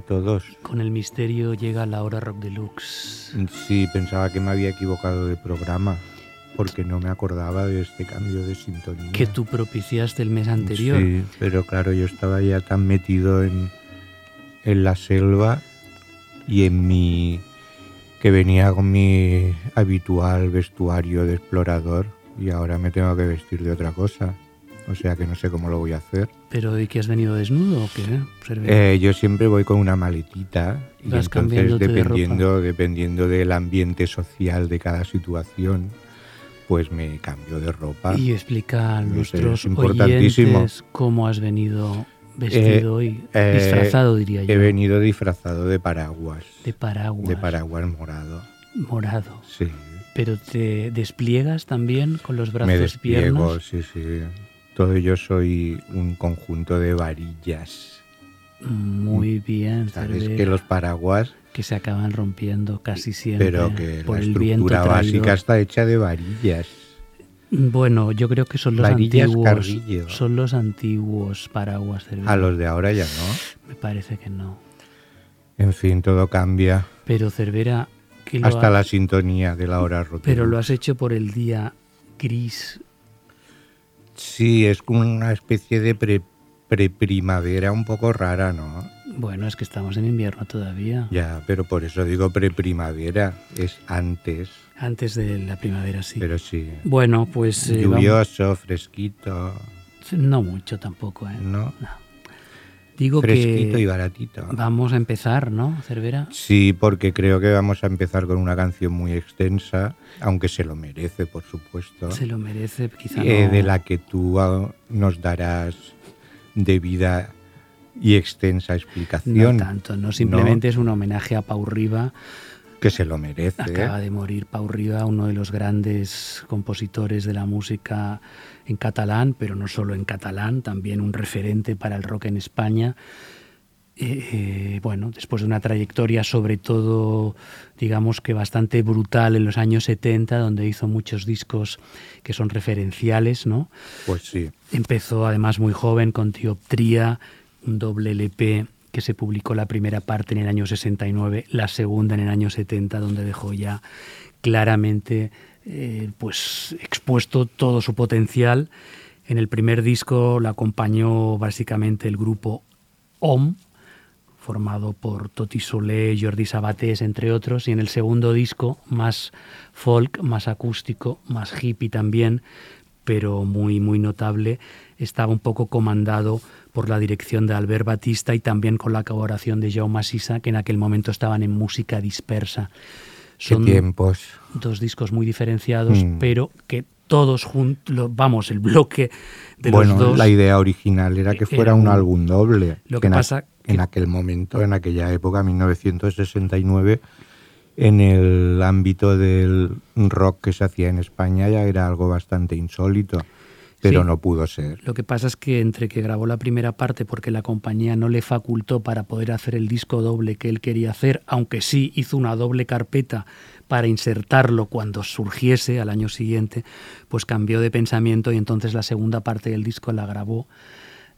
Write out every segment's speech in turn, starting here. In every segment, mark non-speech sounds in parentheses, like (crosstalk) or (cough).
Todos. Con el misterio llega la hora rock deluxe. Sí, pensaba que me había equivocado de programa porque no me acordaba de este cambio de sintonía. Que tú propiciaste el mes anterior. Sí, pero claro, yo estaba ya tan metido en, en la selva y en mi... que venía con mi habitual vestuario de explorador y ahora me tengo que vestir de otra cosa. O sea que no sé cómo lo voy a hacer. ¿Pero y que has venido desnudo o qué? Eh, yo siempre voy con una maletita y Vas entonces de dependiendo, dependiendo del ambiente social de cada situación, pues me cambio de ropa. Y explica a nuestros oyentes cómo has venido vestido y eh, disfrazado, diría yo. He venido disfrazado de paraguas. De paraguas. De paraguas morado. Morado. Sí. Pero te despliegas también con los brazos me y despliego, piernas. sí, sí. Todo yo soy un conjunto de varillas. Muy bien, Sabes Cervera, que los paraguas, que se acaban rompiendo casi siempre pero que por la el viento estructura traído. básica está hecha de varillas. Bueno, yo creo que son los Varillas antiguos. Carrillo. Son los antiguos paraguas Cervera. A los de ahora ya no. Me parece que no. En fin, todo cambia. Pero Cervera, que Hasta ha- la sintonía de la hora rota. pero lo has hecho por el día gris. Sí, es como una especie de pre- preprimavera un poco rara, ¿no? Bueno, es que estamos en invierno todavía. Ya, pero por eso digo preprimavera. Es antes, Antes de la primavera, sí. pero sí. Bueno, pues eh, vamos- Lluvioso, fresquito, no mucho tampoco, ¿eh? ¿no? Digo Fresquito y que baratito. vamos a empezar, ¿no, Cervera? Sí, porque creo que vamos a empezar con una canción muy extensa, aunque se lo merece, por supuesto. Se lo merece, quizá eh, no. de la que tú ah, nos darás debida y extensa No explicación. tanto, no simplemente es un homenaje a Pau Riba. Que se lo merece. Acaba de morir Pau Riba, uno de los grandes compositores de la música en catalán, pero no solo en catalán, también un referente para el rock en España. Eh, eh, bueno, después de una trayectoria sobre todo, digamos que bastante brutal en los años 70, donde hizo muchos discos que son referenciales, ¿no? Pues sí. Empezó además muy joven con Tioptría, un doble LP que se publicó la primera parte en el año 69, la segunda en el año 70, donde dejó ya claramente eh, pues expuesto todo su potencial. En el primer disco la acompañó básicamente el grupo OM, formado por Toti Solé, Jordi Sabatés, entre otros, y en el segundo disco, más folk, más acústico, más hippie también, pero muy, muy notable, estaba un poco comandado por la dirección de Albert Batista y también con la colaboración de Jaume Sisa, que en aquel momento estaban en música dispersa. Qué tiempos. dos discos muy diferenciados, Mm. pero que todos juntos, vamos, el bloque de bueno, los dos... la idea original era que era fuera un un- álbum doble. Lo que pasa en que- aquel momento, en aquella época, 1969, en el ámbito del rock que se hacía en España ya era algo bastante insólito, pero Sí. no pudo ser. Lo que pasa es que entre que grabó la primera parte porque la compañía no le facultó para poder hacer el disco doble que él quería hacer, aunque sí hizo una doble carpeta para insertarlo cuando surgiese al año siguiente, pues cambió de pensamiento y entonces la segunda parte del disco la grabó,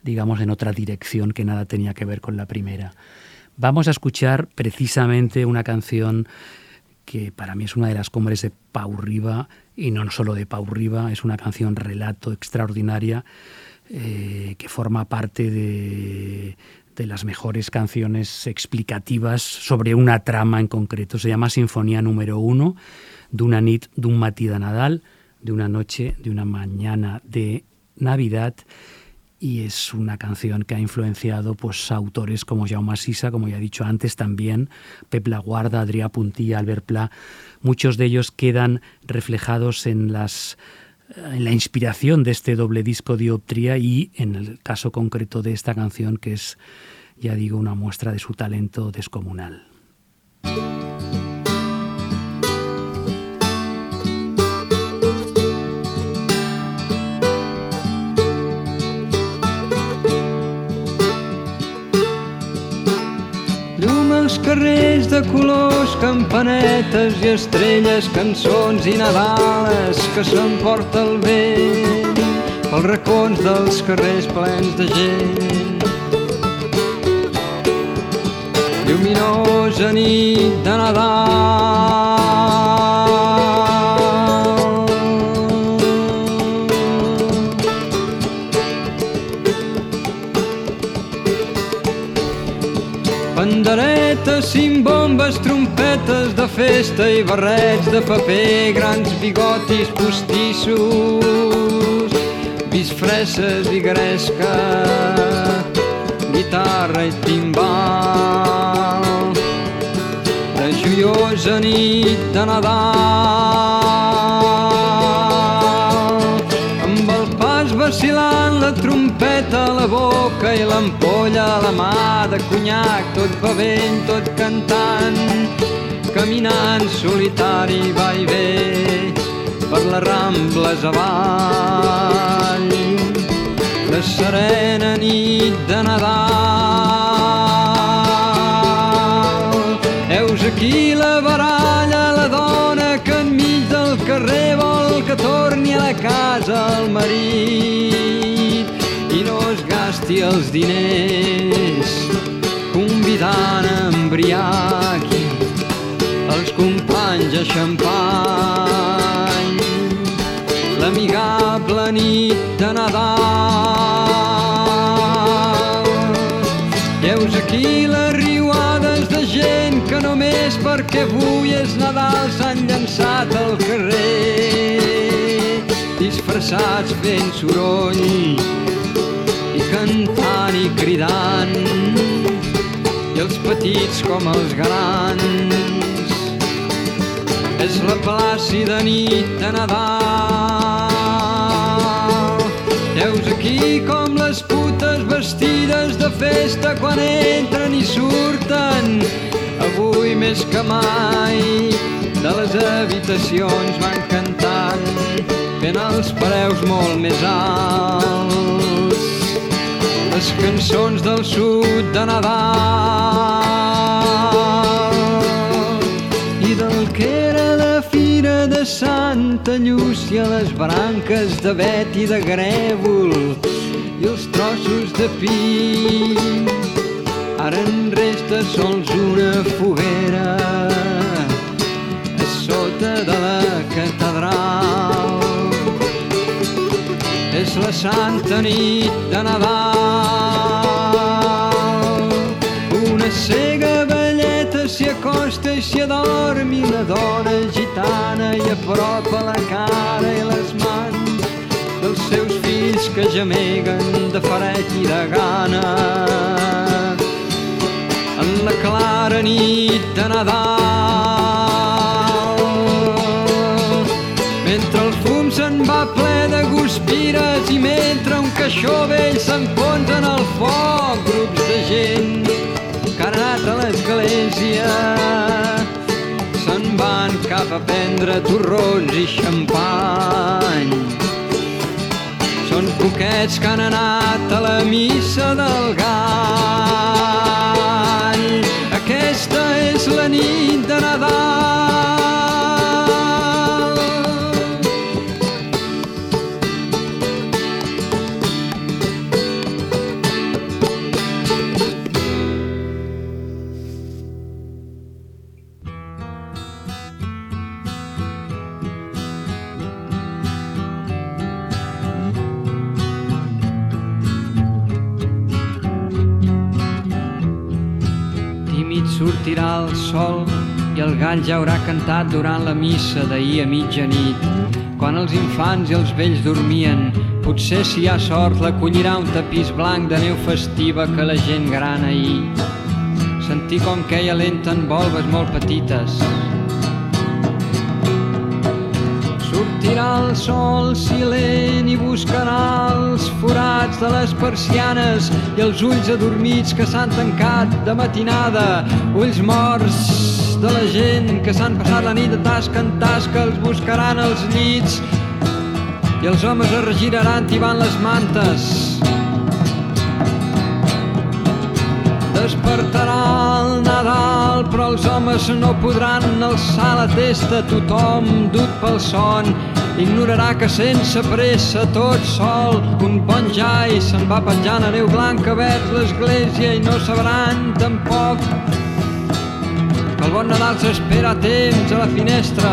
digamos, en otra dirección que nada tenía que ver con la primera. Vamos a escuchar precisamente una canción que para mí es una de las cumbres de Pau y no solo de Pau Riba, es una canción relato extraordinaria eh, que forma parte de, de las mejores canciones explicativas sobre una trama en concreto. Se llama Sinfonía número uno, d'una nit d'un matí de Nadal. de una noche, de una mañana de Navidad y es una canción que ha influenciado pues autores como Jaume Sisa, como ya he dicho antes también, Pep Laguarda, Adrià Puntilla, Albert Pla, muchos de ellos quedan reflejados en la inspiración de este doble disco Dioptría y en el caso concreto de esta canción que es ya digo una muestra de su talento descomunal. Els carrers de colors, campanetes i estrelles, cançons i nadales que s'emporta el vent pels racons dels carrers plens de gent. Lluminosa nit de Nadal Panderetes, bombes, trompetes de festa i barrets de paper, grans bigotis postissos, bisfresses i gresca, guitarra i timbal. La joiosa nit de Nadal, amb el pas vacilant la trompeta a la boca i l'ampolla a la mà de conyac, tot bevent, tot cantant, caminant solitari va i ve per les rambles avall. La serena nit de Nadal. Heus aquí la baralla, la dona que enmig del carrer vol que torni a la casa el marit gasti els diners convidant a embriagui els companys a xampany. L'amigable nit de Nadal. Heus aquí les riuades de gent que només perquè avui és Nadal s'han llançat al carrer. Disfressats fent soroll cantant i cridant i els petits com els grans. És la plàcida nit de Nadal. Heus aquí com les putes vestides de festa quan entren i surten. Avui més que mai de les habitacions van cantant fent els preus molt més alts les cançons del sud de Nadal i del que era la fira de Santa Llúcia les branques de vet i de grèvol i els trossos de pi ara en resta sols una foguera a sota de la catedral és la santa nit de Nadal. Cega velleta s'hi acosta i s'hi adorm i la dona gitana i apropa la cara i les mans dels seus fills que gemeguen de faret i de gana. En la clara nit de Nadal mentre el fum se'n va ple de guspires i mentre un caixó vell s'enfonsa en el foc grups de gent anat a l'església. Se'n van cap a prendre torrons i xampany. Són poquets que han anat a la missa del gall. Aquesta és la nit de Nadal el gall ja haurà cantat durant la missa d'ahir a mitjanit. quan els infants i els vells dormien. Potser si hi ha sort l'acollirà un tapís blanc de neu festiva que la gent gran ahir. Sentir com queia lenta en volves molt petites, Sortirà el sol silent i buscarà els forats de les persianes i els ulls adormits que s'han tancat de matinada, ulls morts de la gent que s'han passat la nit de tasca en tasca, els buscaran els llits i els homes es regiraran tibant les mantes. Despertarà el Nadal, però els homes no podran alçar la testa, tothom dut pel son, ignorarà que sense pressa, tot sol, un bon jai se'n va penjant a neu blanca vers l'església i no sabran tampoc el bon Nadal s'espera a temps a la finestra.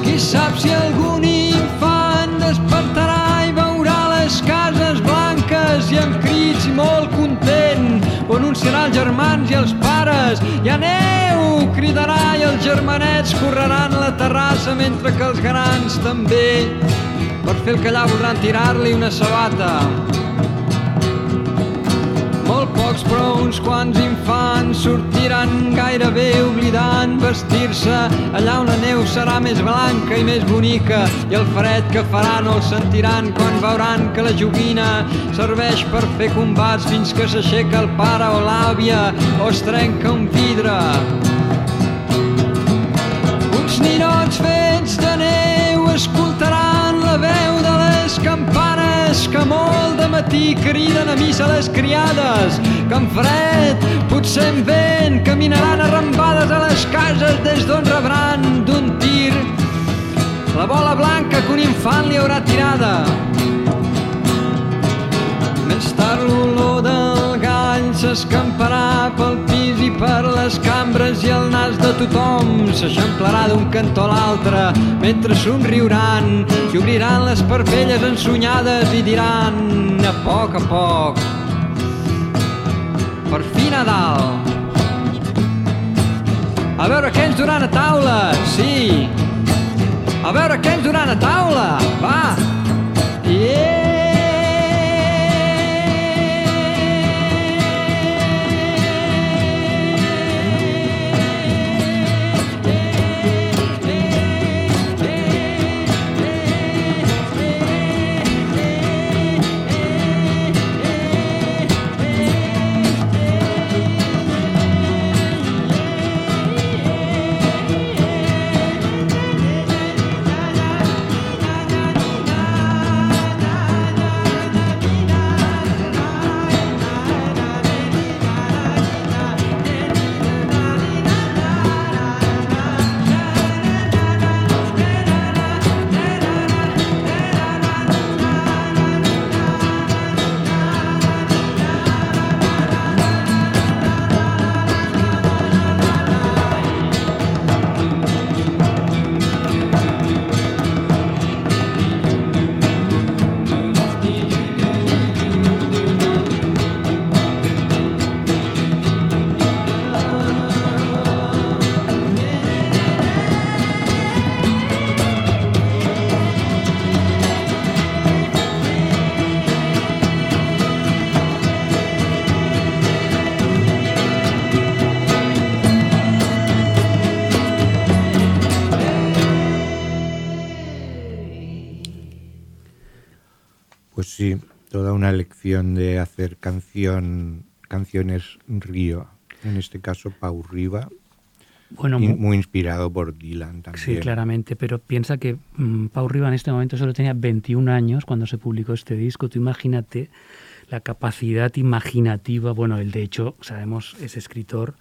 Qui sap si algun infant despertarà i veurà les cases blanques i amb crits i molt content ho anunciarà els germans i els pares i aneu, cridarà i els germanets correran la terrassa mentre que els grans també per fer el callar voldran tirar-li una sabata molt pocs però uns quants infants sortiran gairebé oblidant. Vestir-se allà on la neu serà més blanca i més bonica i el fred que farà no el sentiran quan veuran que la joguina serveix per fer combats fins que s'aixeca el pare o l'àvia o es trenca un vidre. Uns ninots fets de neu escoltaran la veu campanes que molt de matí criden a missa les criades, que en fred, potser en vent, caminaran arrambades a les cases des d'on rebran d'un tir la bola blanca que un infant li haurà tirada. Més tard l'olor del s'escamparà pel pis i per les cambres i el nas de tothom. S'eixamplarà d'un cantó a l'altre mentre somriuran i obriran les parpelles ensonyades i diran a poc a poc per fi Nadal. A veure què ens duran a taula? Sí. A veure què ens duran a taula? Va. Yeah de hacer canción, canciones río. En este caso, Pau Riva, Bueno, muy inspirado por Dylan también. Sí, claramente, pero piensa que mm, Pau Riva en este momento solo tenía 21 años cuando se publicó este disco. Tú imagínate la capacidad imaginativa. Bueno, él de hecho, sabemos, es escritor.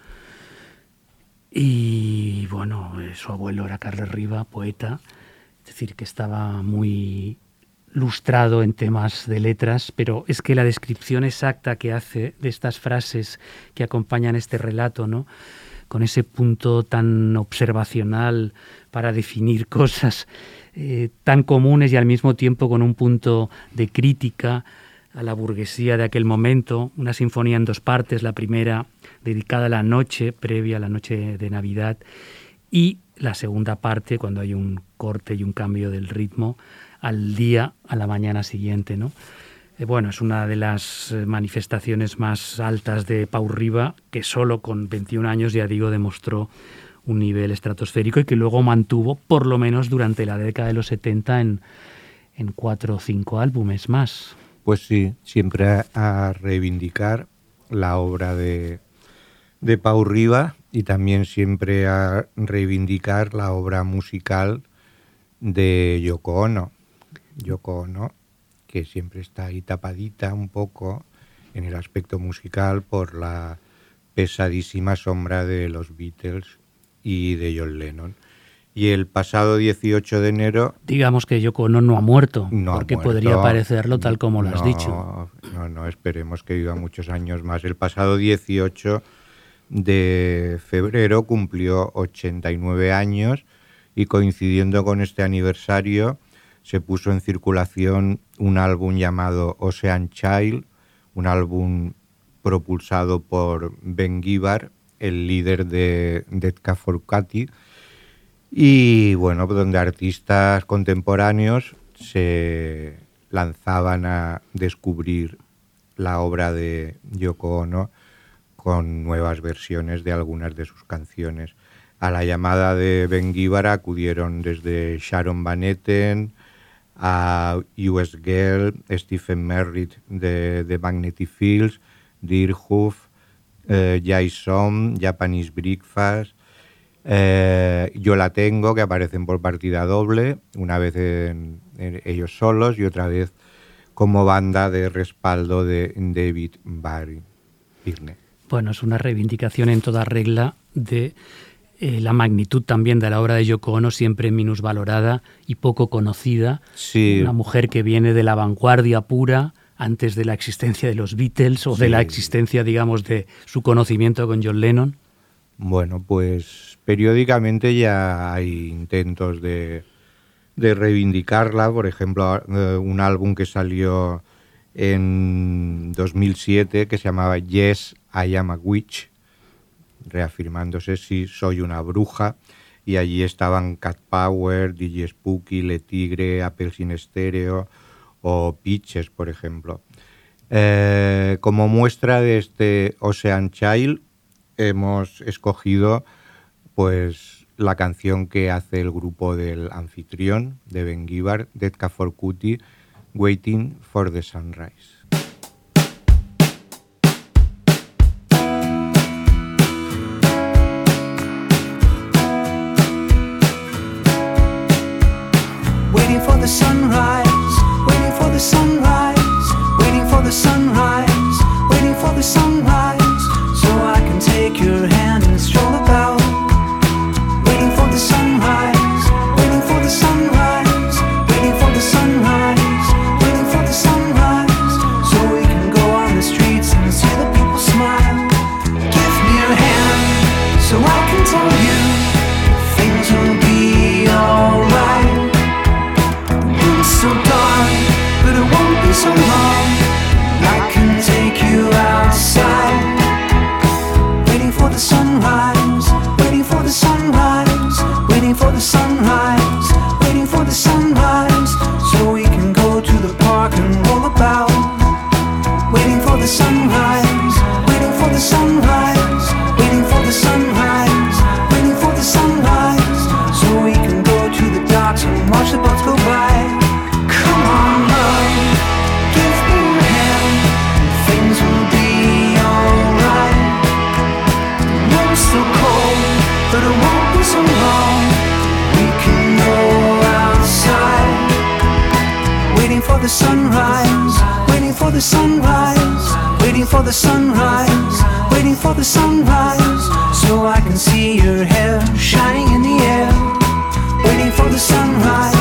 Y bueno, eh, su abuelo era Carlos Riva, poeta. Es decir, que estaba muy lustrado en temas de letras, pero es que la descripción exacta que hace de estas frases que acompañan este relato, ¿no? con ese punto tan observacional para definir (laughs) cosas eh, tan comunes y al mismo tiempo con un punto de crítica a la burguesía de aquel momento, una sinfonía en dos partes, la primera dedicada a la noche previa a la noche de Navidad y la segunda parte, cuando hay un corte y un cambio del ritmo, al día, a la mañana siguiente, ¿no? Eh, bueno, es una de las eh, manifestaciones más altas de Pau Riva, que solo con 21 años, ya digo, demostró un nivel estratosférico y que luego mantuvo, por lo menos durante la década de los 70, en, en cuatro o cinco álbumes más. Pues sí, siempre a, reivindicar la obra de, de Pau Riva y también siempre a reivindicar la obra musical de Yoko Ono. Yoko Ono que siempre está ahí tapadita un poco en el aspecto musical por la pesadísima sombra de los Beatles y de John Lennon. Y el pasado 18 de enero... Digamos que Yoko Ono no ha muerto, porque podría parecerlo tal como lo has dicho. No, no, esperemos que viva muchos años más. El pasado 18 de febrero cumplió 89 años y coincidiendo con este aniversario se puso en circulación un álbum llamado Ocean Child, un álbum propulsado por Ben Gibbard, el líder de Dead for y bueno, donde artistas contemporáneos se lanzaban a descubrir la obra de Yoko Ono con nuevas versiones de algunas de sus canciones. A la llamada de Ben Gibbard acudieron desde Sharon Van Etten, a US Girl, Stephen Merritt de, de Magnetic Fields, Deer Hoof, eh, Jason, Japanese Breakfast, eh, Yo la tengo, que aparecen por partida doble, una vez en, ellos solos y otra vez como banda de respaldo de David Barry. Bueno, es una reivindicación en toda regla de eh, la magnitud también de la obra de Yoko Ono, siempre minusvalorada y poco conocida. Una mujer que viene de la vanguardia pura antes de la existencia de los Beatles o de la existencia, digamos, de su conocimiento con John Lennon. Bueno, pues periódicamente ya hay intentos de, de reivindicarla. Por ejemplo, eh, un álbum que salió en 2007 que se llamaba Yes, I Am a Witch reafirmándose si soy una bruja y allí estaban Cat Power, DJ Spooky, Le Tigre, Apple Sin Estéreo o Pitches, por ejemplo. Eh, como muestra de este Ocean Child hemos escogido pues la canción que hace el grupo del anfitrión de Ben Gibbard, Dead for Cutie, Waiting for the Sunrise. The sunrise, waiting for the sunrise, waiting for the sunrise, waiting for the sunrise, so I can take your hand and stroll about. Waiting for the sunrise, waiting for the sunrise, waiting for the sunrise, waiting for the sunrise, so we can go on the streets and see the people smile. Give me your hand so I can tell you sunrise, the sunrise, waiting for the sunrise, waiting for the sunrise, so I can see your hair shining in the air. Waiting for the sunrise,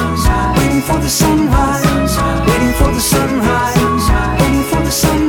waiting for the sunrise, waiting for the sunrise, waiting for the sunrise,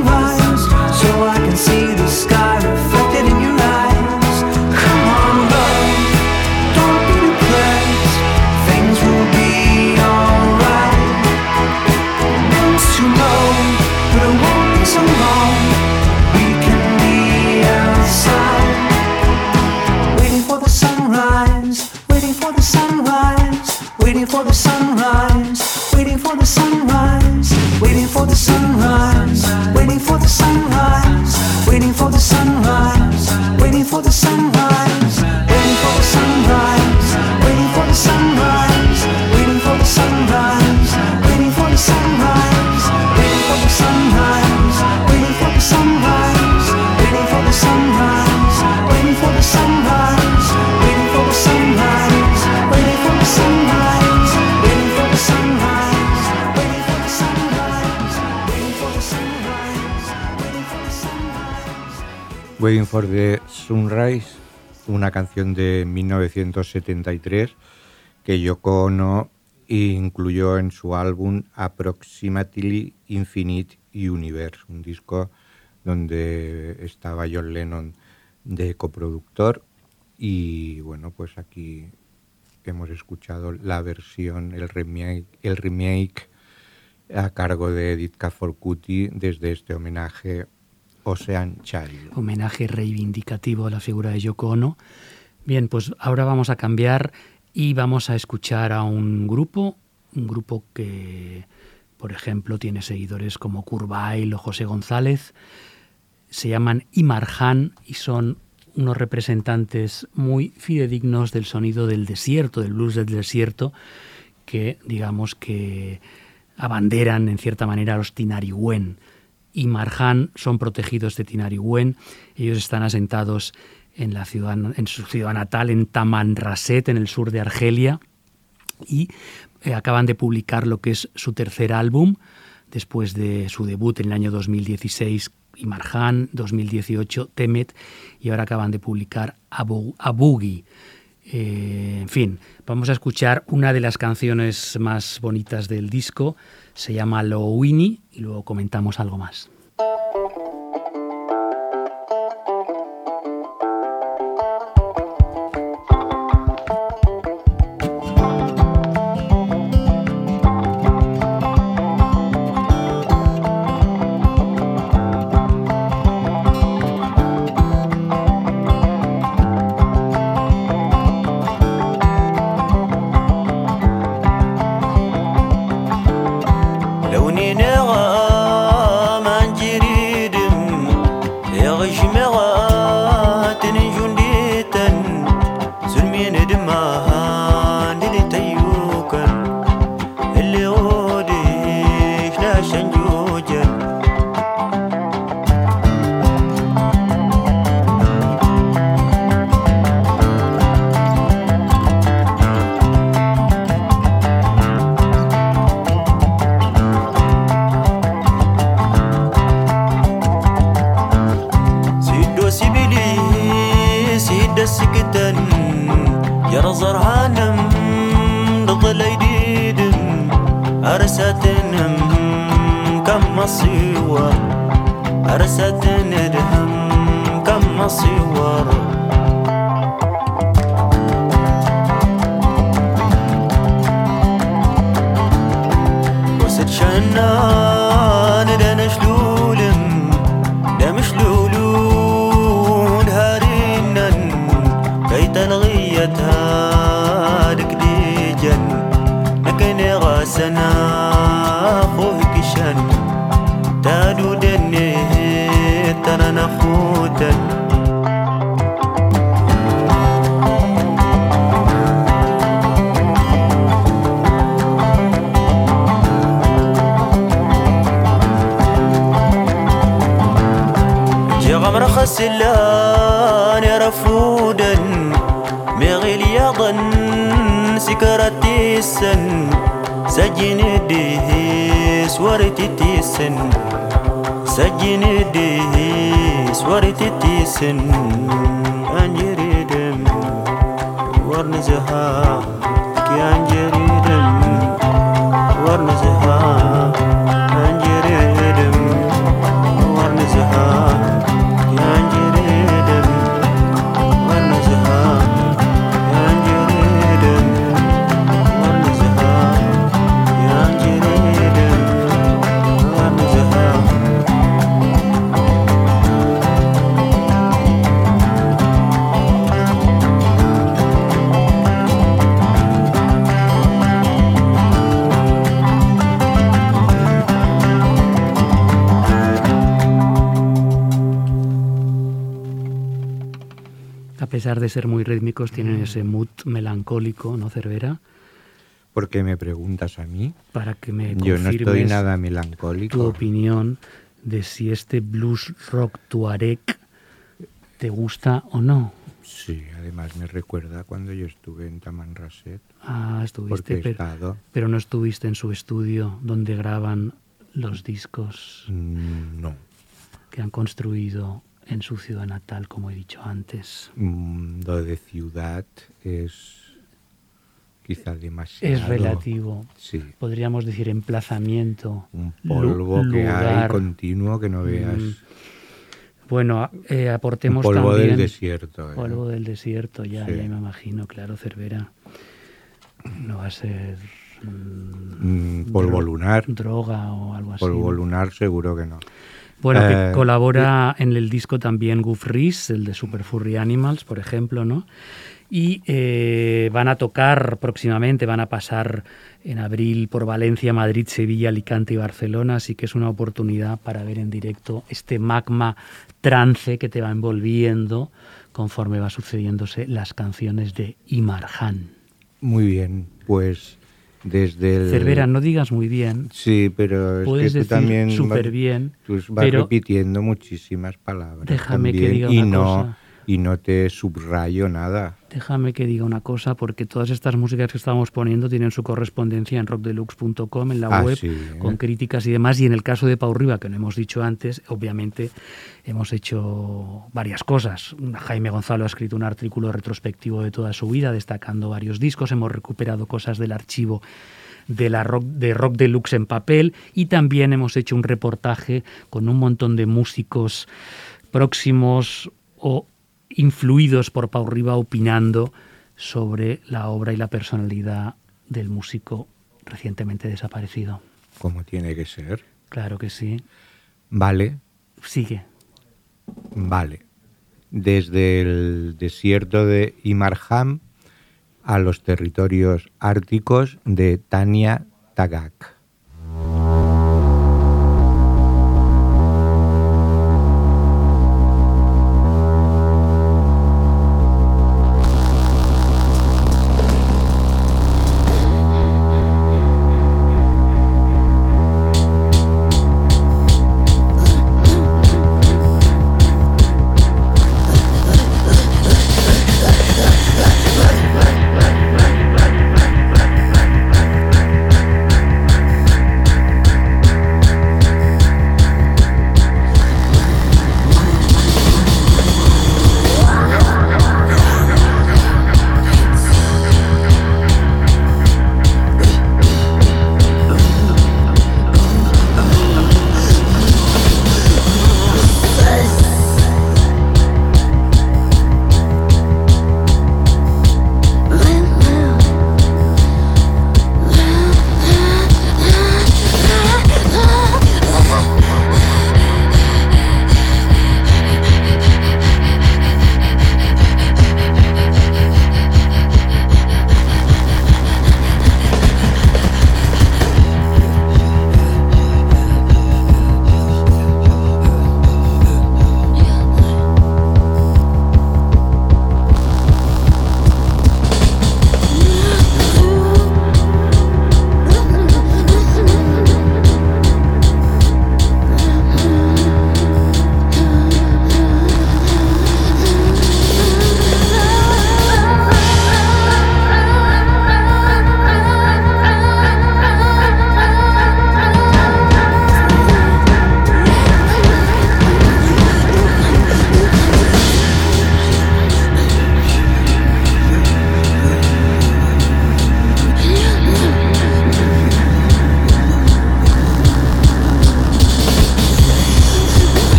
Waiting for the Sunrise, una canción de 1973 que Yoko Ono incluyó en su álbum Approximately Infinite Universe, un disco donde estaba John Lennon de coproductor. Y bueno, pues aquí hemos escuchado la versión, el remake, a cargo de Edith Caforcuti desde este homenaje Homenaje reivindicativo a la figura de Yoko Ono. Bien, pues ahora vamos a cambiar y vamos a escuchar a un grupo, un grupo que, por ejemplo, tiene seguidores como Curvail o José González. Se llaman Imarjan y son unos representantes muy fidedignos del sonido del desierto, del blues del desierto, que digamos que abanderan en cierta manera a los Tinariwen y Marjan son protegidos de Tinariwen. Ellos están asentados en, la ciudad, en su ciudad natal, en Tamanrasset, en el sur de Argelia, y eh, acaban de publicar lo que es su tercer álbum, después de su debut en el año 2016, Imarjan, 2018, Temet, y ahora acaban de publicar Abu, Abugi. Eh, en fin, vamos a escuchar una de las canciones más bonitas del disco, se llama Lo Winnie y luego comentamos algo más. Pesar de ser muy rítmicos, tienen ese mood melancólico, ¿no, Cervera? ¿Por qué me preguntas a mí? Para que me Yo no estoy nada tu melancólico. opinión de si este blues rock tuareg te gusta o no. Sí, además me recuerda cuando yo estuve en Tamanrasset, Ah, estuviste, pero, estado. pero no estuviste en su estudio donde graban los discos Mm, No, que han construido en su ciudad natal, como he dicho antes. Mm, lo de ciudad es quizá demasiado. Es relativo. Sí, Podríamos decir emplazamiento. un polvo que hay lugar. continuo que no veas. Mm, Bueno, eh, Un aportemos polvo también... del desierto. ¿eh? Polvo del desierto, ya, Sí. ya me imagino, claro, Cervera. No va a ser mm, Mm, polvo lunar. droga o algo así. Polvo lunar seguro que no. Bueno, Eh, que colabora en el disco también Goof Reese, el de Super Furry Animals, por ejemplo, ¿no? Y eh, van a tocar próximamente, van a pasar en abril por Valencia, Madrid, Sevilla, Alicante y Barcelona, así que es una oportunidad para ver en directo este magma trance que te va envolviendo conforme va sucediéndose las canciones de Imarjan. Muy bien, pues desde el... Cervera, no digas muy bien, Sí, pero es puedes que tú decir también súper bien, tú vas pero repitiendo muchísimas palabras. Déjame que también, diga y una no cosa. Y no te subrayo nada. Déjame que diga una cosa, porque todas estas músicas que estamos poniendo tienen su correspondencia en rockdeluxe.com, en la Ah, web, sí, ¿eh? con críticas y demás. Y en el caso de Pau Riva, que no hemos dicho antes, obviamente hemos hecho varias cosas. Jaime Gonzalo ha escrito un artículo retrospectivo de toda su vida, destacando varios discos. Hemos recuperado cosas del archivo de, la rock, de Rock Deluxe en papel y también hemos hecho un reportaje con un montón de músicos próximos o influidos por Pau Riba opinando sobre la obra y la personalidad del músico recientemente desaparecido. Como tiene que ser. Claro que sí. Vale, Sigue. vale. Desde el desierto de Imarham a los territorios árticos de Tania Tagak.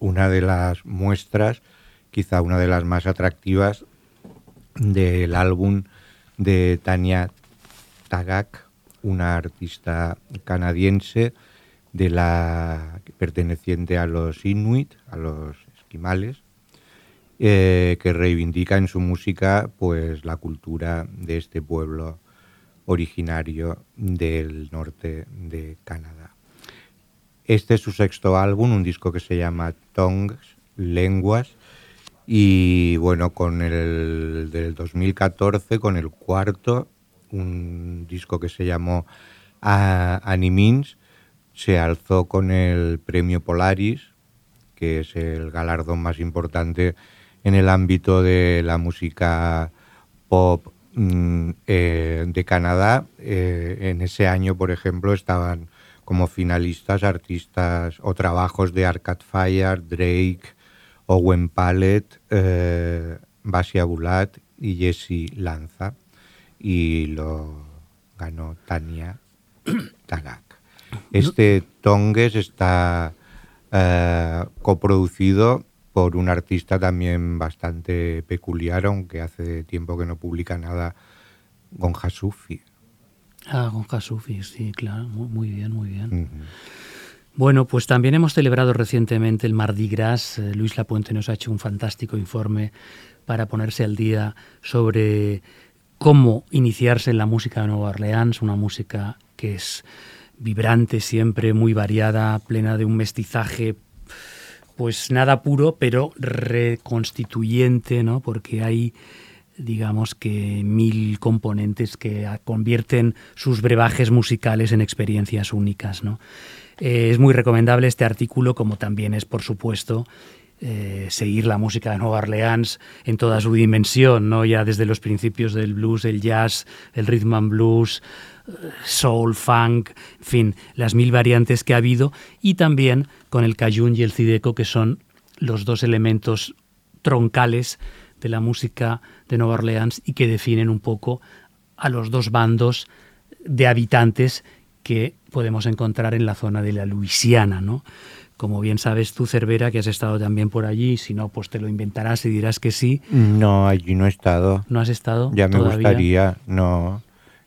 Una de las muestras, quizá una de las más atractivas del álbum de Tania Tagak, una artista canadiense de la perteneciente a los Inuit, a los esquimales, eh, que reivindica en su música pues la cultura de este pueblo originario del norte de Canadá. Este es su sexto álbum, un disco que se llama Tongues, Lenguas, y bueno, con el del 2014, con el cuarto, un disco que se llamó ah, Animins, se alzó con el premio Polaris, que es el galardón más importante en el ámbito de la música pop mm, eh, de Canadá. Eh, en ese año, por ejemplo, estaban como finalistas artistas o trabajos de Arcade Fire, Drake, Owen Pallet, eh, Basia Bulat y Jesse Lanza. Y lo ganó Tania (clears throat) Tagak. Este Tongues está eh, coproducido por un artista también bastante peculiar, aunque hace tiempo que no publica nada, Gonja Sufi. Ah, con sí, claro, muy, bien, muy bien. Bueno, pues también hemos celebrado recientemente el Mardi Gras. Eh, Luis Lapuente nos ha hecho un fantástico informe para ponerse al día sobre cómo iniciarse en la música de Nueva Orleans, una música que es vibrante siempre, muy variada, plena de un mestizaje pues nada puro, pero reconstituyente, ¿no? Porque hay digamos que mil componentes que convierten sus brebajes musicales en experiencias únicas. ¿no? Eh, es muy recomendable este artículo, como también es, por supuesto, eh, seguir la música de Nueva Orleans en toda su dimensión, ¿no? ya desde los principios del blues, el jazz, el rhythm and blues, eh, soul, funk, en fin, las mil variantes que ha habido, y también con el cajún y el zideco, que son los dos elementos troncales de la música de Nueva Orleans y que definen un poco a los dos bandos de habitantes que podemos encontrar en la zona de la Luisiana, ¿no? Como bien sabes tú, Cervera, que has estado también por allí, si no, pues te lo inventarás y dirás que sí. No, allí no he estado. ¿No has estado? Ya me todavía? gustaría, no.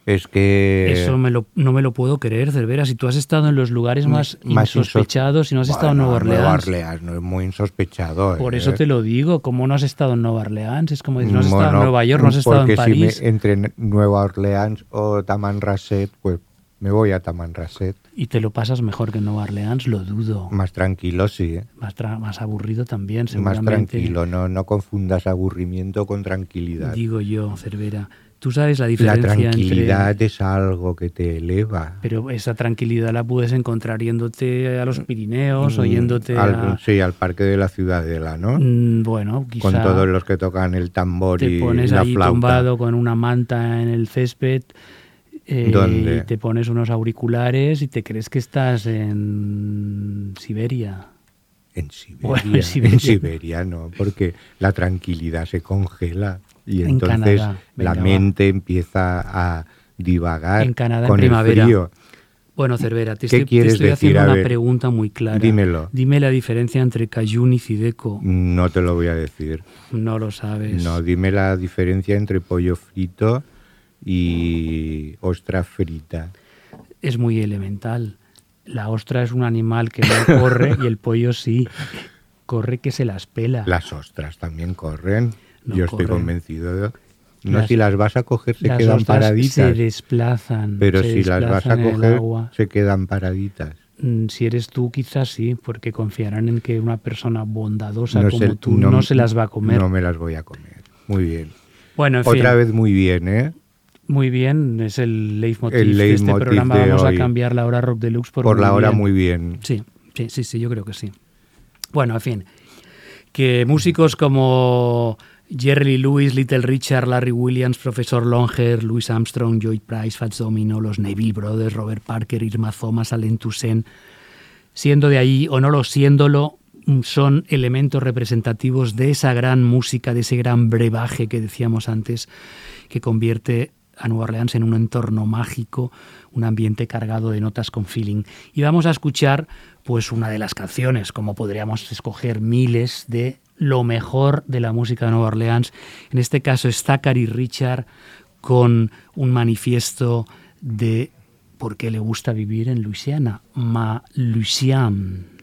Es que... Eso me lo- no me lo puedo creer, Cervera. Si tú has estado en los lugares más, más insospechados y no has estado en Nueva Orleans. Nueva Orleans no es muy insospechado. Por ¿eh? eso te lo digo, como no has estado en Nueva Orleans, es como decir, no has estado en Nueva York, no has estado en porque si me- París. entre Nueva Orleans o Tamanrasset, pues me voy a Tamanrasset. y te lo pasas mejor que en Nueva Orleans, lo dudo. Más tranquilo, sí. ¿eh? Más, tra- más aburrido también, Más seguramente. tranquilo, no, no confundas aburrimiento con tranquilidad. Digo yo, Cervera. Tú sabes la La diferencia tranquilidad entre... es algo que te eleva. Pero esa tranquilidad la puedes encontrar yéndote a los Pirineos o Mm, yéndote al, a... Sí, al Parque de la Ciudadela, ¿no? Mm, Bueno, quizá Con todos los que tocan el tambor te y pones la ahí flauta. tumbado con una manta en el césped eh, ¿Dónde? y te pones unos auriculares y te crees que estás en Siberia. En Siberia, Bueno, en. Siberia. no, porque la tranquilidad se congela y En entonces Canadá, la venga, va. mente empieza a divagar En Canadá en con primavera. el frío. Bueno, Cervera, te ¿Qué estoy, te estoy decir? haciendo A una ver, pregunta muy clara. dímelo. Dime la diferencia entre cayún y cideco. No te lo voy a decir. No lo sabes. No, dime la diferencia entre pollo frito y ostra frita. Es muy elemental. La ostra es un animal que no corre (laughs) y el pollo sí. Corre que se las pela. Las ostras también corren. No Yo estoy corren. convencido. de- No, Las- si las vas a coger se quedan paraditas. se desplazan. pero se si las vas a desplazan en el coger agua. se quedan paraditas. Mm, Si eres tú, quizás sí, porque confiarán en que una persona bondadosa No como tú no, se las va a comer. No me las voy a comer. Muy bien. bueno, en fin, Otra vez muy bien, ¿eh? muy bien, es el leitmotiv, El de este leitmotiv programa. de Vamos hoy. a cambiar la hora rock deluxe por, Por, la hora bien. muy bien. Sí, sí, sí, sí, yo creo que sí. Bueno, en fin, que músicos como Jerry Lewis, Little Richard, Larry Williams, Profesor Longer, Louis Armstrong, Joy Price, Fats Domino, los Neville Brothers, Robert Parker, Irma Thomas, Alain Toussaint, siendo de ahí o no lo siéndolo, mm, son elementos representativos de esa gran música, de ese gran brebaje que decíamos antes, que convierte a Nueva Orleans en un entorno mágico, un ambiente cargado de notas con feeling. Y vamos a escuchar pues una de las canciones, como podríamos escoger miles de lo mejor de la música de Nueva Orleans. En este caso es Zachary Richard con un manifiesto de por qué le gusta vivir en Luisiana, Ma Louisiane.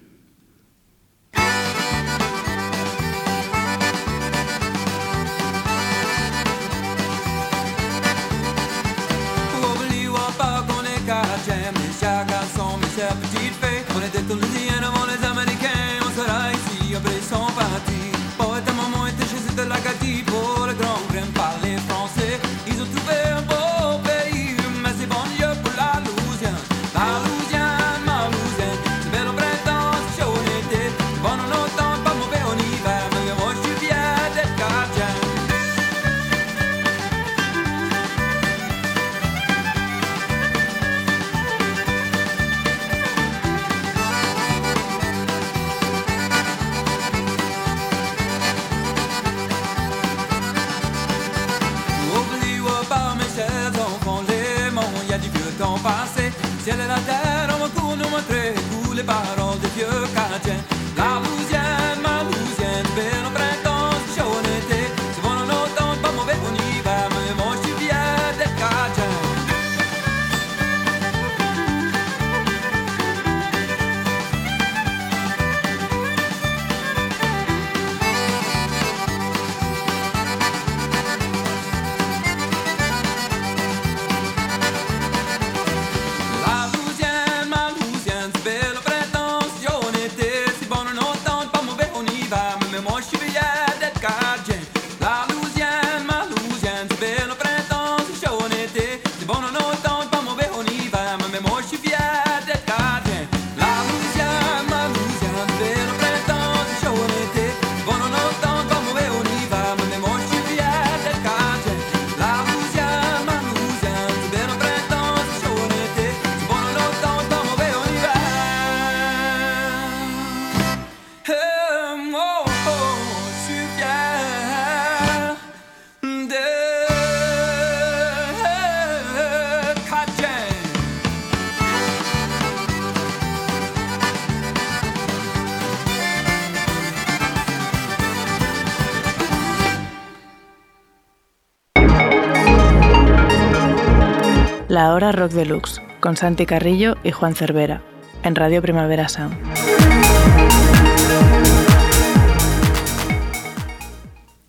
Rock Deluxe, con Santi Carrillo y Juan Cervera, en Radio Primavera Sound.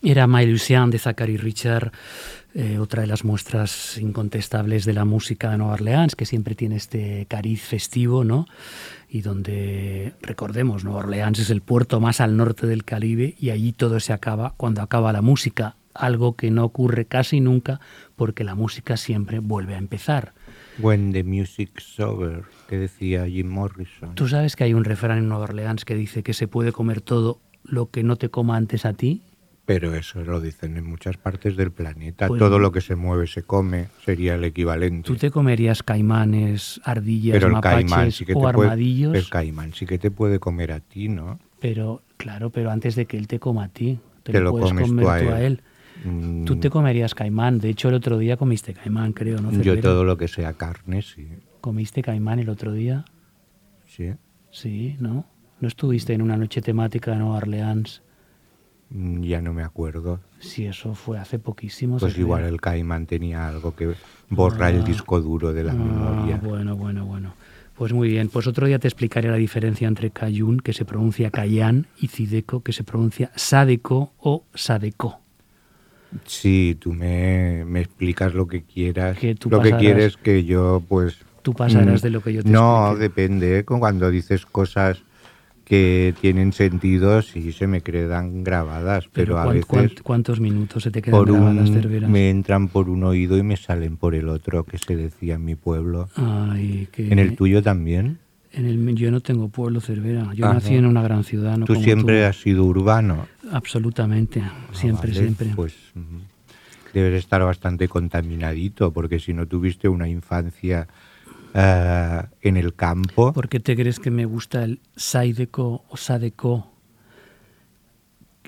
Era My Lucian de Zachary Richard, eh, otra de las muestras incontestables de la música de Nueva Orleans, que siempre tiene este cariz festivo, ¿no? Y donde, recordemos, Nueva Orleans es el puerto más al norte del Caribe y allí todo se acaba cuando acaba la música, algo que no ocurre casi nunca porque la música siempre vuelve a empezar. When the music's over, que decía Jim Morrison. Tú sabes que hay un refrán en Nueva Orleans que dice que se puede comer todo lo que no te coma antes a ti. Pero eso lo dicen en muchas partes del planeta. Pues- Todo lo que se mueve se come, sería el equivalente. Tú te comerías caimanes, ardillas, Pero el mapaches caimán sí que o te puede, armadillos. el caimán sí que te puede comer a ti, ¿no? Pero, claro, pero antes de que él te coma a ti, te, Te lo, lo puedes comes comer tú a tú a él. Mm, Tú te comerías caimán. De hecho, el otro día comiste caimán, creo, ¿no? Yo todo lo que sea carne, sí. ¿Comiste caimán el otro día? sí. Sí, ¿no? ¿No estuviste en una noche temática de Nueva Orleans? Mm, Ya no me acuerdo. Sí, eso fue hace poquísimo. Pues igual el caimán tenía algo que borra el Ah. disco duro de la Ah, memoria. Bueno, bueno, bueno. Pues muy bien. Pues otro día te explicaré la diferencia entre Cayún, que se pronuncia Cayán, y Cideco, que se pronuncia Sadeco o Sadeco. Sí, tú me, me explicas lo que quieras. Que tú lo que quieres que yo, pues... Tú pasarás mm, de lo que yo te No, explique. depende. ¿eh? Con Cuando dices cosas que tienen sentido, sí se me quedan grabadas, pero, a ¿cuán- veces cuán- ¿Cuántos minutos se te quedan por grabadas, un, me entran por un oído y me salen por el otro, que se decía en mi pueblo. Ay, que- ¿En el tuyo también? En el- yo no tengo pueblo, Cervera. Yo Ah, nací ¿no? en una gran ciudad. No tú como siempre tú. has sido urbano. Absolutamente. siempre, Vale, siempre. Pues debes estar bastante contaminadito, porque si no tuviste una infancia eh, en el campo, ¿Por qué te crees que me gusta el Saideco o Sadeco?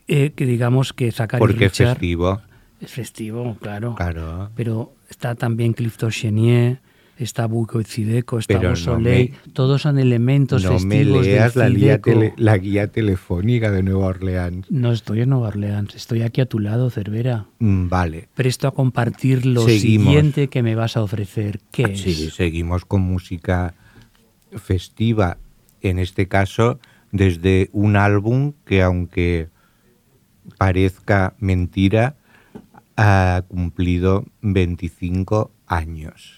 Eh, que digamos que Zachary porque es festivo. Es festivo, claro. Claro. Pero está también Clifton Chenier, está Buco Cideco, está Pero no Soleil. me- Todos son elementos No me leas del la guía, Zydeco. tele- la guía telefónica de Nueva Orleans. No estoy en Nueva Orleans, estoy aquí a tu lado, Cervera. Mm, Vale. Presto a compartir lo Seguimos. siguiente que me vas a ofrecer. ¿Qué es? Sí, seguimos con música festiva, en este caso desde un álbum que aunque parezca mentira, ha cumplido 25 años.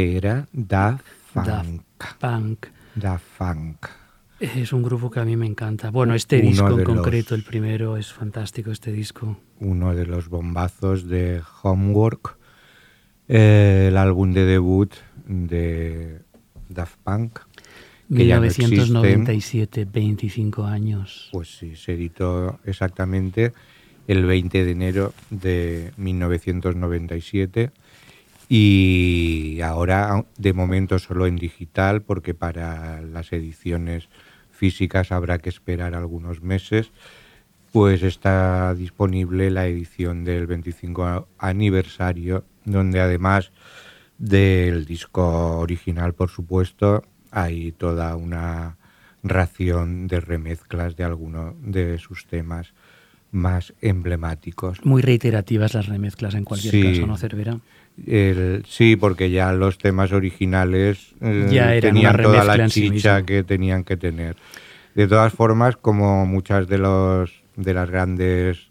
Que era Da Daft Funk. Punk. Da Funk. Es un grupo que a mí me encanta. Bueno, este Uno disco en los- concreto, el primero, es fantástico este disco. Uno de los bombazos de Homework. eh, el álbum de debut de Daft Punk. que ya no existe. 1997, 25 años. Pues sí, se editó exactamente el 20 de enero de 1997 y ahora de momento solo en digital porque para las ediciones físicas habrá que esperar algunos meses. Pues está disponible la edición del 25 aniversario donde además del disco original, por supuesto, hay toda una ración de remezclas de algunos de sus temas más emblemáticos. Muy reiterativas las remezclas en cualquier Sí. caso, ¿no, Cervera? El- sí, porque ya los temas originales eh, Ya eran tenían toda la sí chicha que tenían que tener. De todas formas, como muchas de los de las grandes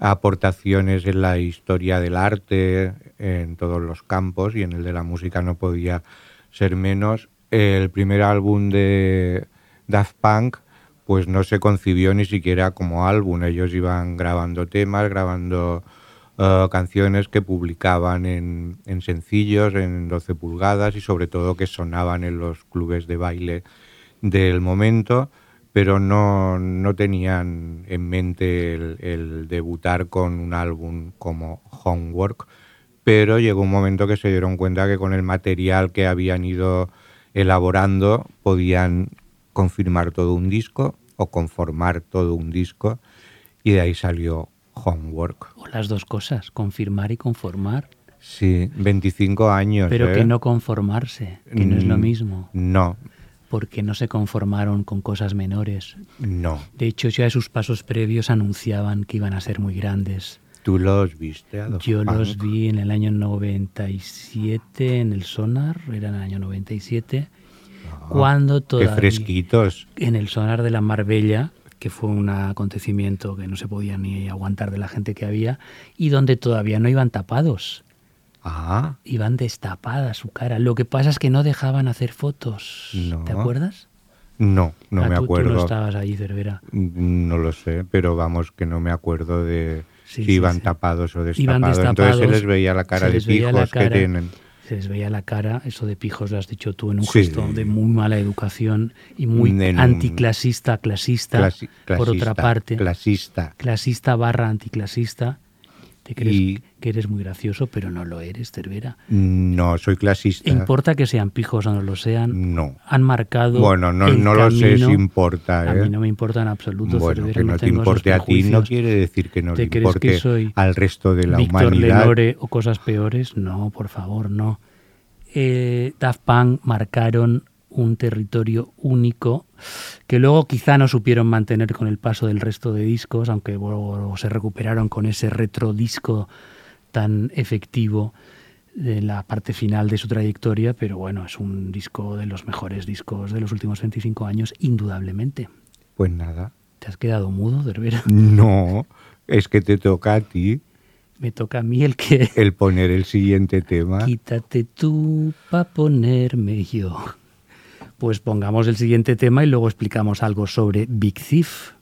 aportaciones en la historia del arte en todos los campos y en el de la música no podía ser menos. El primer álbum de Daft Punk pues no se concibió ni siquiera como álbum. Ellos iban grabando temas, grabando eh, canciones que publicaban en, en sencillos, en 12 pulgadas y sobre todo que sonaban en los clubes de baile del momento, pero no, no tenían en mente el, el debutar con un álbum como Homework. Pero llegó un momento que se dieron cuenta que con el material que habían ido elaborando podían confirmar todo un disco o conformar todo un disco y de ahí salió Homework. O las dos cosas, confirmar y conformar. Sí, 25 años. Pero ¿eh? que no conformarse, que no es lo Mm, mismo. No, Porque no se conformaron con cosas menores. no. De hecho, ya sus pasos previos anunciaban que iban a ser muy grandes. ¿Tú los viste? a Daft Yo los Punk? vi en el año 97 en el Sonar, era en el año 97, cuando Ah, Qué todavía fresquitos. en el Sonar de la Marbella, que fue un acontecimiento que no se podía ni aguantar de la gente que había, y donde todavía no iban tapados, Ah, iban destapada su cara. Lo que pasa es que no dejaban hacer fotos. No. ¿Te acuerdas? no, no Ah, me tú- acuerdo. Tú no estabas allí, Cervera. No lo sé, pero vamos, que no me acuerdo de Sí, si sí, iban sí. tapados o Iban destapados. Entonces se destapados, les veía la cara de pijos que tienen. Se les veía la cara, eso de pijos lo has dicho tú, en un Sí. gesto de muy mala educación y muy anticlasista, clasista, Clasi- por otra clasista, parte. Clasista. clasista barra anticlasista. Te crees Y- que eres muy gracioso, pero no lo eres, Cervera. No, soy clasista. ¿Importa que sean pijos o no lo sean? No. Han marcado. Bueno, no, el no lo sé si importa. A ¿eh? mí no me importa en absoluto, Bueno, Cervera, que no no te importe a ti no quiere decir que no ¿Te le crees que importe soy al resto de la Víctor humanidad. Lenore o cosas peores? No, por favor, no. Eh, Daft Punk marcaron un territorio único que luego quizá no supieron mantener con el paso del resto de discos, aunque luego se recuperaron con ese retrodisco tan efectivo de la parte final de su trayectoria, pero bueno, es un disco de los mejores discos de los últimos 25 años, indudablemente. Pues nada. ¿Te has quedado mudo, Cervera? (laughs) No, es que te toca a ti Me toca a mí el que... el poner el siguiente tema. Quítate tú pa' ponerme yo. Pues pongamos el siguiente tema y luego explicamos algo sobre Big Thief.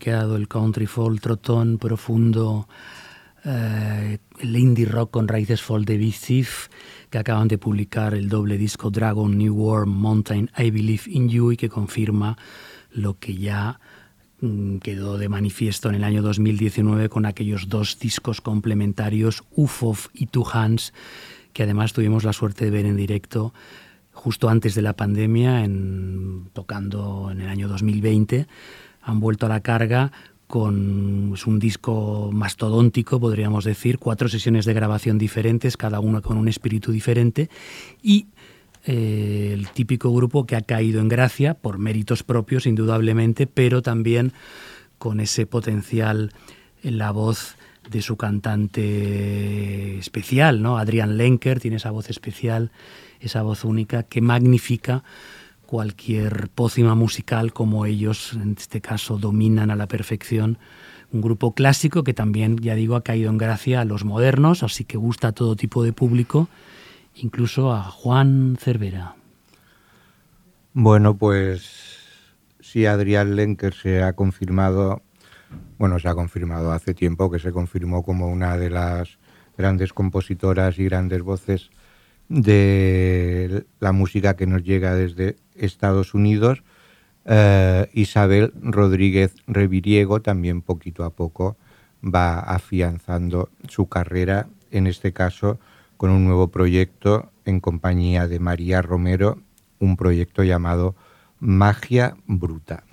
Quedado el country folk trotón profundo, eh, el indie rock con raíces folk de Big Thief, que acaban de publicar el doble disco Dragon New World Mountain I Believe in You y que confirma lo que ya mm, quedó de manifiesto en el año 2019 con aquellos dos discos complementarios, UFOF y Two Hands, que además tuvimos la suerte de ver en directo justo antes de la pandemia, en, tocando en el año 2020. Han vuelto a la carga con es un disco mastodóntico, podríamos decir, cuatro sesiones de grabación diferentes, cada una con un espíritu diferente, y eh, el típico grupo que ha caído en gracia por méritos propios, indudablemente, pero también con ese potencial en la voz de su cantante especial, ¿no? Adrián Lenker tiene esa voz especial, esa voz única que magnifica cualquier pócima musical como ellos, en este caso, dominan a la perfección. Un grupo clásico que también, ya digo, ha caído en gracia a los modernos, así que gusta a todo tipo de público, incluso a Juan Cervera. Bueno, pues sí, Adrián Lenker se ha confirmado, bueno, se ha confirmado hace tiempo que se confirmó como una de las grandes compositoras y grandes voces de la música que nos llega desde Estados Unidos. Eh, Isabel Rodríguez Reviriego también poquito a poco va afianzando su carrera, en este caso con un nuevo proyecto en compañía de María Romero, un proyecto llamado Magia Bruta.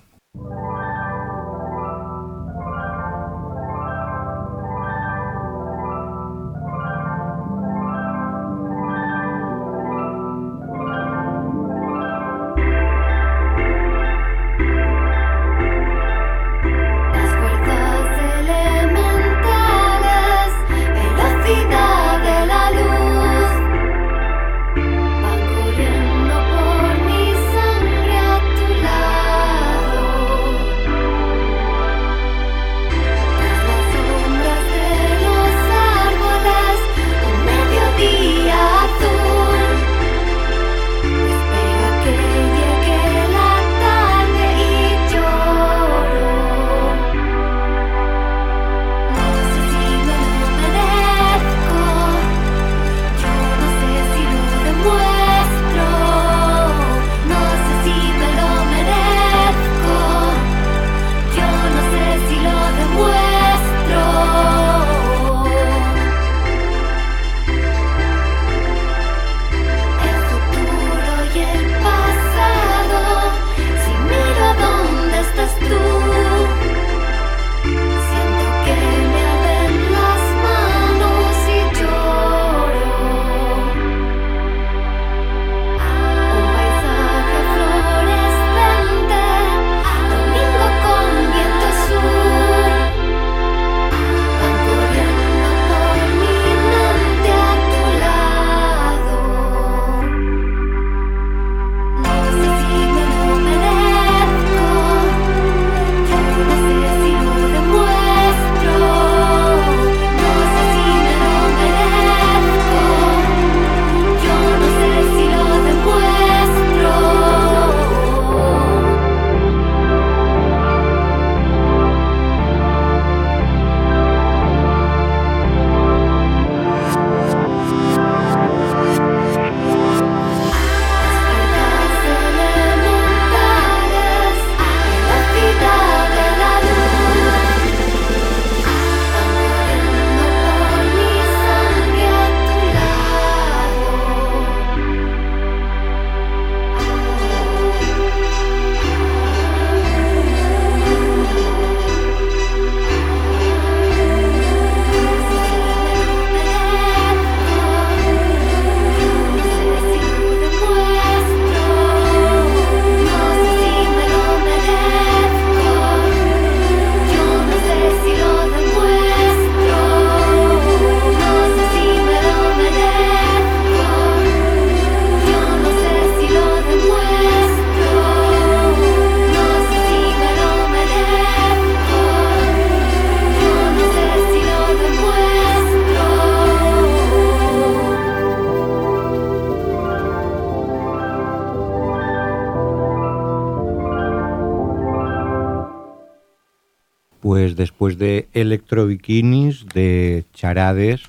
Después de Electro Bikinis, de Charades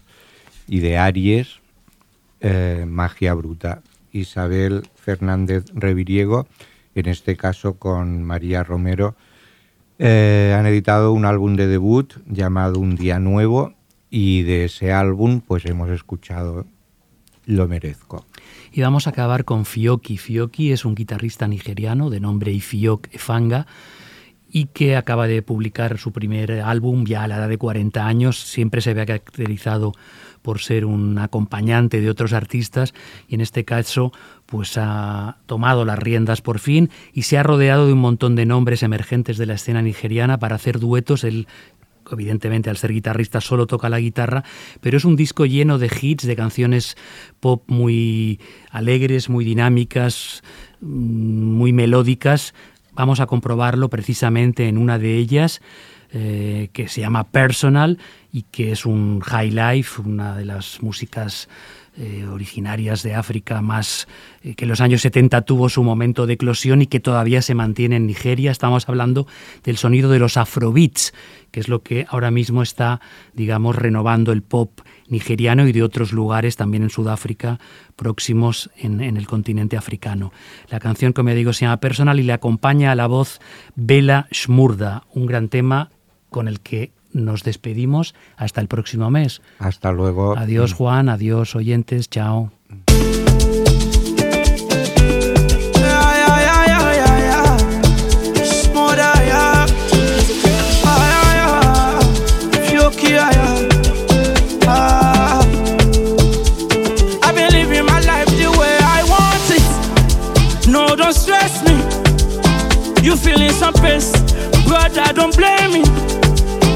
y de Aries, eh, Magia Bruta. Isabel Fernández Reviriego, en este caso con María Romero, eh, han editado un álbum de debut llamado Un Día Nuevo y de ese álbum pues hemos escuchado Lo Merezco. Y vamos a acabar con Fioki. Fioki es un guitarrista nigeriano de nombre Ifiok Efanga y que acaba de publicar su primer álbum ya a la edad de 40 años. Siempre se ve caracterizado por ser un acompañante de otros artistas y en este caso pues ha tomado las riendas por fin y se ha rodeado de un montón de nombres emergentes de la escena nigeriana para hacer duetos. Él evidentemente al ser guitarrista solo toca la guitarra, pero es un disco lleno de hits, de canciones pop muy alegres, muy dinámicas, mm, muy melódicas. Vamos a comprobarlo precisamente en una de ellas, eh, que se llama Personal y que es un high life, una de las músicas eh, originarias de África más eh, que en los años 70 tuvo su momento de eclosión y que todavía se mantiene en Nigeria. Estamos hablando del sonido de los afrobeats, que es lo que ahora mismo está, digamos, renovando el pop nigeriano y de otros lugares también en Sudáfrica próximos en, en el continente africano. La canción, como digo, se llama Personal y le acompaña a la voz Bela Shmurda, un gran tema con el que nos despedimos hasta el próximo mes. Hasta luego. Adiós Juan, adiós oyentes, chao. You feeling some pain, brother? Don't blame me.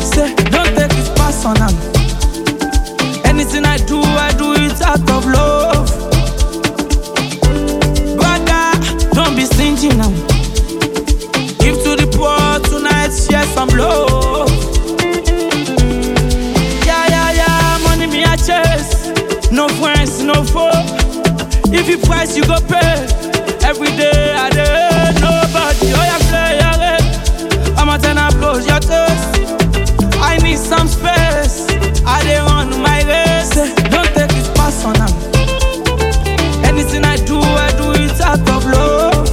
Say, don't take it personal. Anything I do, I do it out of love. Brother, don't be stingy now. Give to the poor tonight, share some love. Yeah, yeah, yeah, money me a chase. No friends, no foe. If you price, you go pay. Every day I day, Need some space. I dey run my race. Don't take it personal. Anything I do, I do it out of love.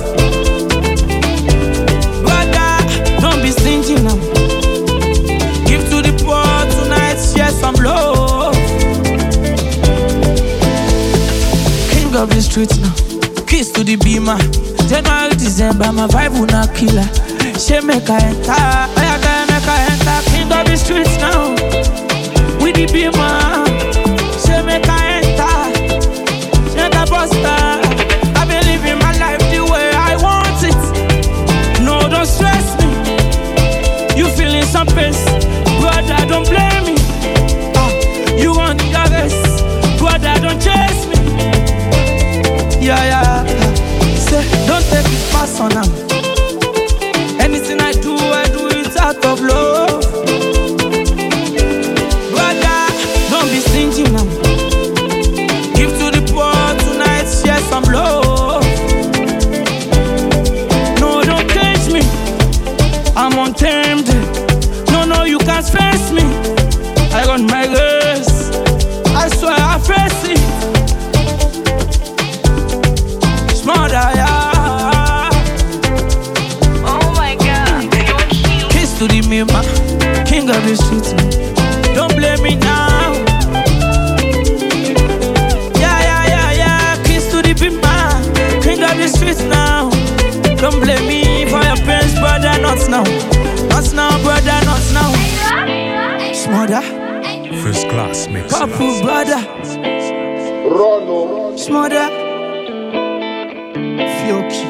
Brother, don't be stingy now. Give to the poor tonight, share some love. King of the streets now. Kiss to the beamer. January, December, my vibe will not killer. She make I enter. Streets now. With the beamer. She make I enter. She the buster. I've been living my life the way I want it. No, don't stress me. You feeling some pain, brother? Don't blame me. Ah, you want the rest, brother? Don't chase me. Yeah, yeah. Say, don't take it personal. King of the streets. Don't blame me now. Yeah, yeah, yeah, yeah. Kiss to the mima, king of the streets now. Don't blame me for your pains, brother. Not now, not now, brother. Not now. Smother, First class mix. powerful brother. Oh, Smother, Fioki.